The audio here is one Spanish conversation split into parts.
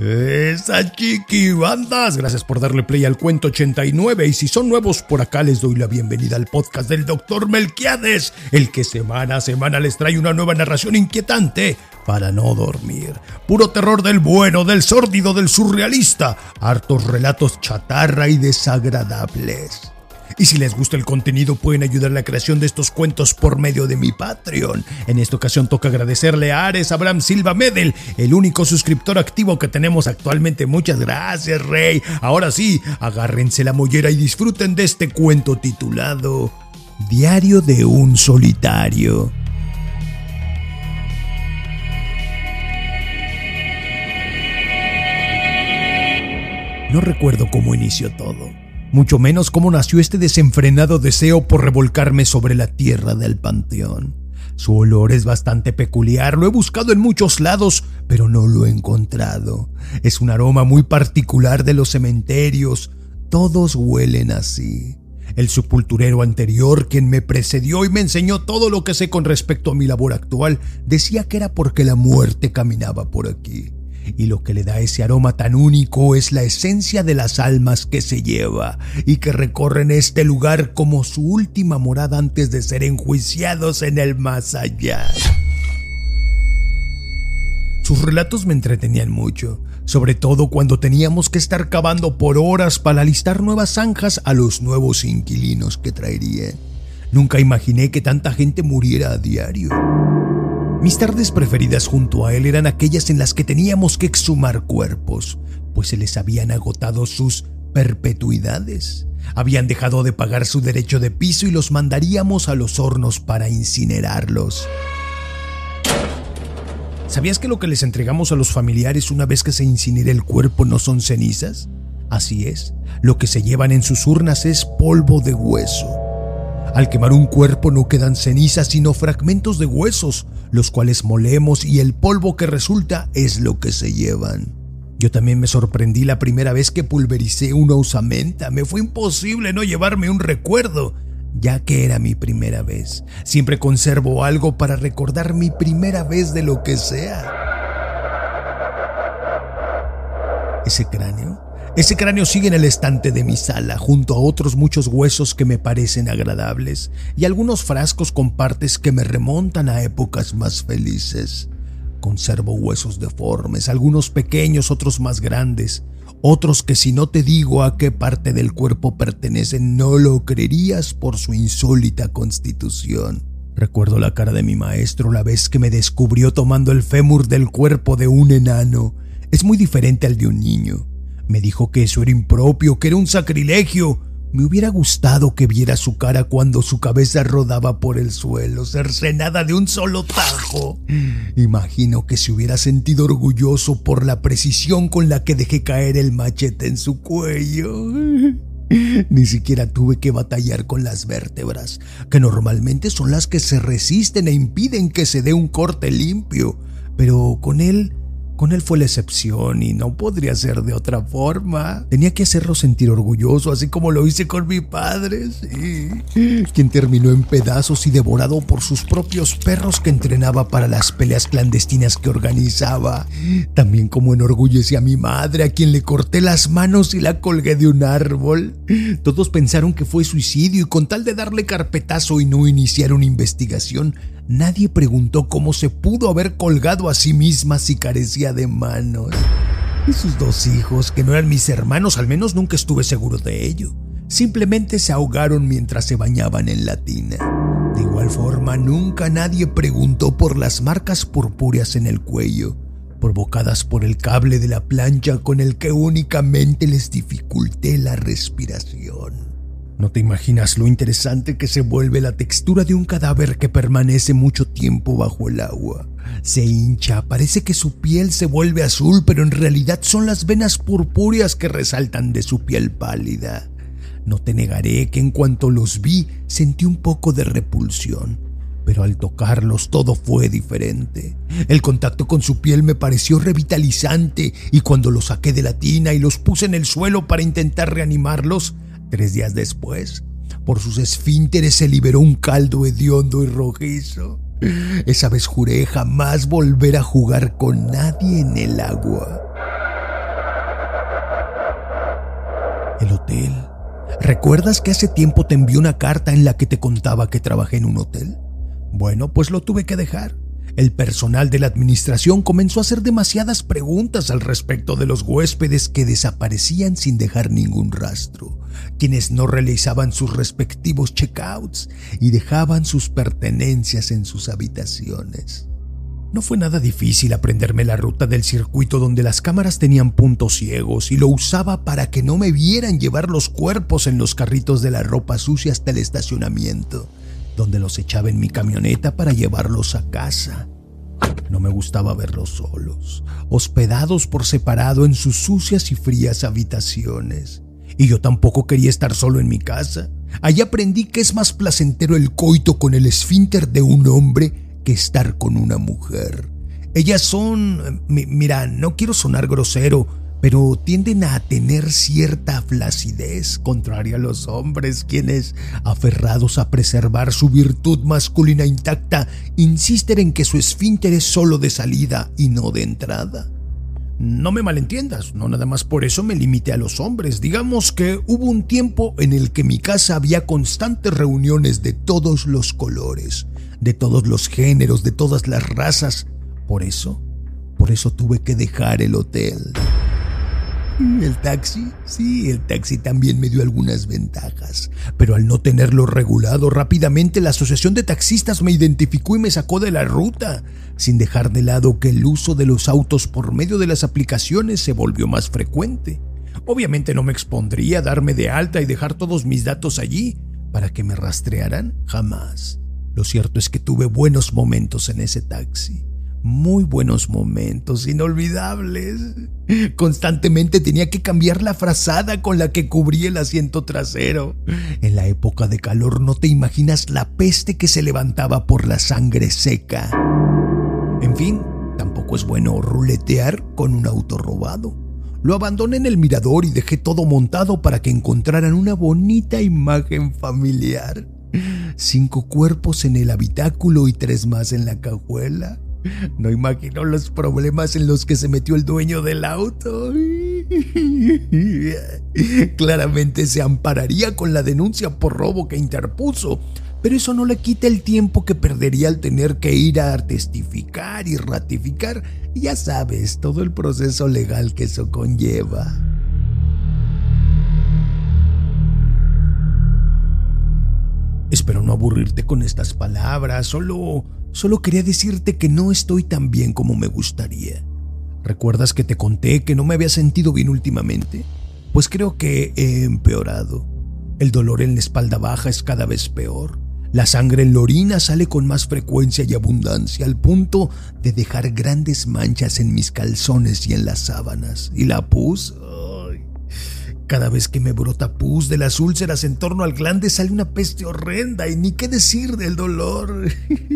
Esa chiqui bandas, gracias por darle play al cuento 89 y si son nuevos por acá les doy la bienvenida al podcast del Dr. Melquiades, el que semana a semana les trae una nueva narración inquietante para no dormir. Puro terror del bueno, del sórdido, del surrealista, hartos relatos chatarra y desagradables. Y si les gusta el contenido pueden ayudar a la creación de estos cuentos por medio de mi Patreon. En esta ocasión toca agradecerle a Ares Abraham Silva Medel, el único suscriptor activo que tenemos actualmente. Muchas gracias, Rey. Ahora sí, agárrense la mollera y disfruten de este cuento titulado Diario de un solitario. No recuerdo cómo inició todo mucho menos cómo nació este desenfrenado deseo por revolcarme sobre la tierra del panteón. Su olor es bastante peculiar, lo he buscado en muchos lados, pero no lo he encontrado. Es un aroma muy particular de los cementerios, todos huelen así. El sepulturero anterior, quien me precedió y me enseñó todo lo que sé con respecto a mi labor actual, decía que era porque la muerte caminaba por aquí y lo que le da ese aroma tan único es la esencia de las almas que se lleva y que recorren este lugar como su última morada antes de ser enjuiciados en el más allá. Sus relatos me entretenían mucho, sobre todo cuando teníamos que estar cavando por horas para alistar nuevas zanjas a los nuevos inquilinos que traerían. Nunca imaginé que tanta gente muriera a diario. Mis tardes preferidas junto a él eran aquellas en las que teníamos que exhumar cuerpos, pues se les habían agotado sus perpetuidades. Habían dejado de pagar su derecho de piso y los mandaríamos a los hornos para incinerarlos. ¿Sabías que lo que les entregamos a los familiares una vez que se incinere el cuerpo no son cenizas? Así es, lo que se llevan en sus urnas es polvo de hueso. Al quemar un cuerpo no quedan cenizas sino fragmentos de huesos, los cuales molemos y el polvo que resulta es lo que se llevan. Yo también me sorprendí la primera vez que pulvericé una usamenta. Me fue imposible no llevarme un recuerdo, ya que era mi primera vez. Siempre conservo algo para recordar mi primera vez de lo que sea. Ese cráneo ese cráneo sigue en el estante de mi sala, junto a otros muchos huesos que me parecen agradables y algunos frascos con partes que me remontan a épocas más felices. Conservo huesos deformes, algunos pequeños, otros más grandes, otros que si no te digo a qué parte del cuerpo pertenecen no lo creerías por su insólita constitución. Recuerdo la cara de mi maestro la vez que me descubrió tomando el fémur del cuerpo de un enano. Es muy diferente al de un niño. Me dijo que eso era impropio, que era un sacrilegio. Me hubiera gustado que viera su cara cuando su cabeza rodaba por el suelo, cercenada de un solo tajo. Imagino que se hubiera sentido orgulloso por la precisión con la que dejé caer el machete en su cuello. Ni siquiera tuve que batallar con las vértebras, que normalmente son las que se resisten e impiden que se dé un corte limpio. Pero con él con él fue la excepción y no podría ser de otra forma. Tenía que hacerlo sentir orgulloso, así como lo hice con mi padre, sí. Quien terminó en pedazos y devorado por sus propios perros que entrenaba para las peleas clandestinas que organizaba. También como enorgullecí a mi madre, a quien le corté las manos y la colgué de un árbol. Todos pensaron que fue suicidio y con tal de darle carpetazo y no iniciar una investigación, Nadie preguntó cómo se pudo haber colgado a sí misma si carecía de manos. Y sus dos hijos, que no eran mis hermanos, al menos nunca estuve seguro de ello. Simplemente se ahogaron mientras se bañaban en la tina. De igual forma, nunca nadie preguntó por las marcas purpúreas en el cuello, provocadas por el cable de la plancha con el que únicamente les dificulté la respiración. No te imaginas lo interesante que se vuelve la textura de un cadáver que permanece mucho tiempo bajo el agua. Se hincha, parece que su piel se vuelve azul, pero en realidad son las venas purpúreas que resaltan de su piel pálida. No te negaré que en cuanto los vi sentí un poco de repulsión, pero al tocarlos todo fue diferente. El contacto con su piel me pareció revitalizante y cuando los saqué de la tina y los puse en el suelo para intentar reanimarlos, Tres días después, por sus esfínteres se liberó un caldo hediondo y rojizo. Esa vez juré jamás volver a jugar con nadie en el agua. El hotel. ¿Recuerdas que hace tiempo te envió una carta en la que te contaba que trabajé en un hotel? Bueno, pues lo tuve que dejar. El personal de la administración comenzó a hacer demasiadas preguntas al respecto de los huéspedes que desaparecían sin dejar ningún rastro, quienes no realizaban sus respectivos checkouts y dejaban sus pertenencias en sus habitaciones. No fue nada difícil aprenderme la ruta del circuito donde las cámaras tenían puntos ciegos y lo usaba para que no me vieran llevar los cuerpos en los carritos de la ropa sucia hasta el estacionamiento donde los echaba en mi camioneta para llevarlos a casa. No me gustaba verlos solos, hospedados por separado en sus sucias y frías habitaciones. Y yo tampoco quería estar solo en mi casa. Allí aprendí que es más placentero el coito con el esfínter de un hombre que estar con una mujer. Ellas son... Mira, no quiero sonar grosero, pero tienden a tener cierta flacidez, contraria a los hombres, quienes, aferrados a preservar su virtud masculina intacta, insisten en que su esfínter es solo de salida y no de entrada. No me malentiendas, no nada más por eso me limité a los hombres. Digamos que hubo un tiempo en el que mi casa había constantes reuniones de todos los colores, de todos los géneros, de todas las razas. Por eso, por eso tuve que dejar el hotel. El taxi, sí, el taxi también me dio algunas ventajas, pero al no tenerlo regulado rápidamente la Asociación de Taxistas me identificó y me sacó de la ruta, sin dejar de lado que el uso de los autos por medio de las aplicaciones se volvió más frecuente. Obviamente no me expondría a darme de alta y dejar todos mis datos allí para que me rastrearan jamás. Lo cierto es que tuve buenos momentos en ese taxi muy buenos momentos, inolvidables. Constantemente tenía que cambiar la frazada con la que cubrí el asiento trasero. En la época de calor no te imaginas la peste que se levantaba por la sangre seca. En fin, tampoco es bueno ruletear con un auto robado. Lo abandoné en el mirador y dejé todo montado para que encontraran una bonita imagen familiar. Cinco cuerpos en el habitáculo y tres más en la cajuela. No imagino los problemas en los que se metió el dueño del auto. Claramente se ampararía con la denuncia por robo que interpuso, pero eso no le quita el tiempo que perdería al tener que ir a testificar y ratificar, ya sabes, todo el proceso legal que eso conlleva. Espero no aburrirte con estas palabras, solo Solo quería decirte que no estoy tan bien como me gustaría. ¿Recuerdas que te conté que no me había sentido bien últimamente? Pues creo que he empeorado. El dolor en la espalda baja es cada vez peor. La sangre en la orina sale con más frecuencia y abundancia al punto de dejar grandes manchas en mis calzones y en las sábanas. Y la pus, cada vez que me brota pus de las úlceras en torno al glande sale una peste horrenda y ni qué decir del dolor.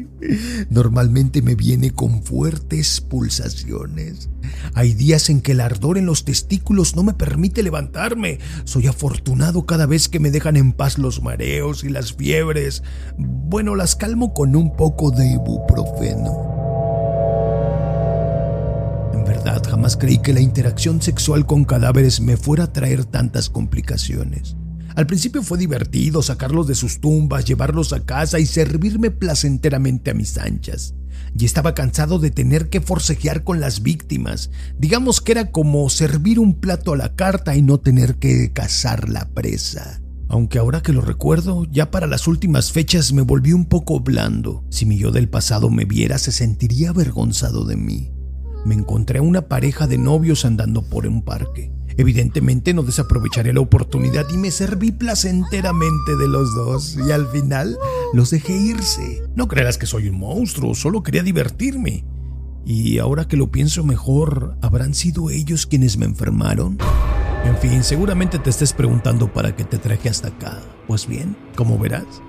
Normalmente me viene con fuertes pulsaciones. Hay días en que el ardor en los testículos no me permite levantarme. Soy afortunado cada vez que me dejan en paz los mareos y las fiebres. Bueno, las calmo con un poco de ibuprofeno jamás creí que la interacción sexual con cadáveres me fuera a traer tantas complicaciones. Al principio fue divertido sacarlos de sus tumbas, llevarlos a casa y servirme placenteramente a mis anchas. Y estaba cansado de tener que forcejear con las víctimas. Digamos que era como servir un plato a la carta y no tener que cazar la presa. Aunque ahora que lo recuerdo, ya para las últimas fechas me volví un poco blando. Si mi yo del pasado me viera, se sentiría avergonzado de mí me encontré a una pareja de novios andando por un parque. Evidentemente no desaprovecharé la oportunidad y me serví placenteramente de los dos y al final los dejé irse. No creerás que soy un monstruo, solo quería divertirme. Y ahora que lo pienso mejor, ¿habrán sido ellos quienes me enfermaron? En fin, seguramente te estés preguntando para qué te traje hasta acá. Pues bien, como verás,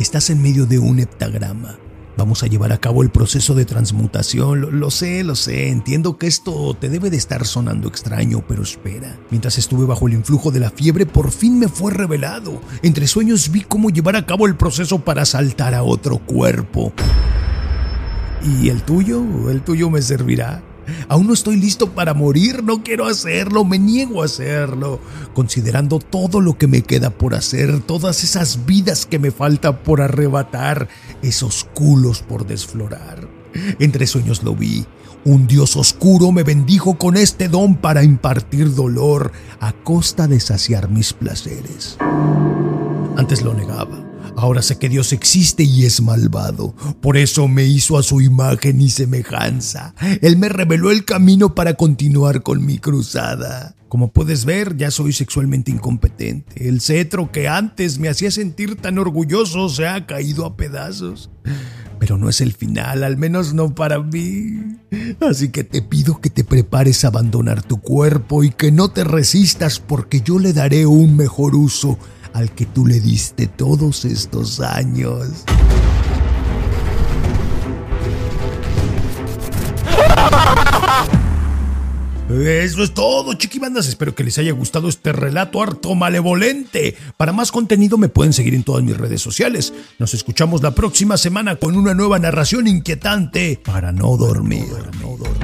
estás en medio de un heptagrama Vamos a llevar a cabo el proceso de transmutación. Lo, sé, lo sé. Entiendo que esto te debe de estar sonando extraño, pero espera. Mientras estuve bajo el influjo de la fiebre, por fin me fue revelado. Entre sueños vi cómo llevar a cabo el proceso para saltar a otro cuerpo. ¿Y el tuyo? ¿El tuyo me servirá? Aún no estoy listo para morir, no quiero hacerlo, me niego a hacerlo, considerando todo lo que me queda por hacer, todas esas vidas que me falta por arrebatar, esos culos por desflorar. Entre sueños lo vi, un dios oscuro me bendijo con este don para impartir dolor a costa de saciar mis placeres. Antes lo negaba Ahora sé que Dios existe y es malvado. Por eso me hizo a su imagen y semejanza. Él me reveló el camino para continuar con mi cruzada. Como puedes ver, ya soy sexualmente incompetente. El cetro que antes me hacía sentir tan orgulloso se ha caído a pedazos. Pero no es el final, al menos no para mí. Así que te pido que te prepares a abandonar tu cuerpo y que no te resistas porque yo le daré un mejor uso al que tú le diste todos estos años. Eso es todo, chiquibandas. Espero que les haya gustado este relato harto malevolente. Para más contenido me pueden seguir en todas mis redes sociales. Nos escuchamos la próxima semana con una nueva narración inquietante para no dormir. No dormir.